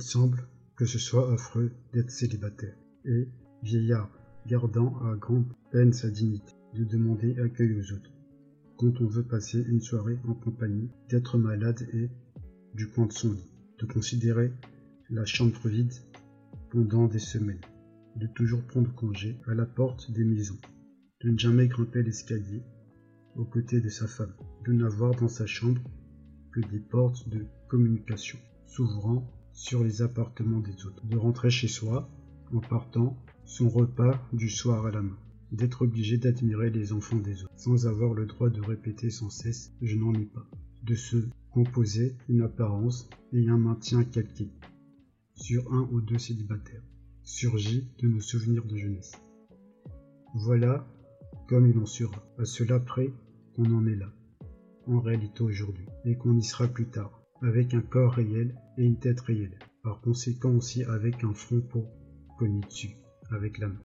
semble que ce soit affreux d'être célibataire. Et, vieillard, gardant à grande peine sa dignité, de demander accueil aux autres. Quand on veut passer une soirée en compagnie, d'être malade et du coin de son lit, de considérer la chambre vide pendant des semaines, de toujours prendre congé à la porte des maisons, de ne jamais grimper l'escalier aux côtés de sa femme, de n'avoir dans sa chambre que des portes de communication s'ouvrant sur les appartements des autres, de rentrer chez soi en partant son repas du soir à la main, d'être obligé d'admirer les enfants des autres, sans avoir le droit de répéter sans cesse je n'en ai pas, de se composer une apparence et un maintien calqué sur un ou deux célibataires, surgit de nos souvenirs de jeunesse. Voilà comme il en sera, à cela près qu'on en est là, en réalité aujourd'hui, et qu'on y sera plus tard, avec un corps réel et une tête réelle, par conséquent aussi avec un front pour dessus, avec la main.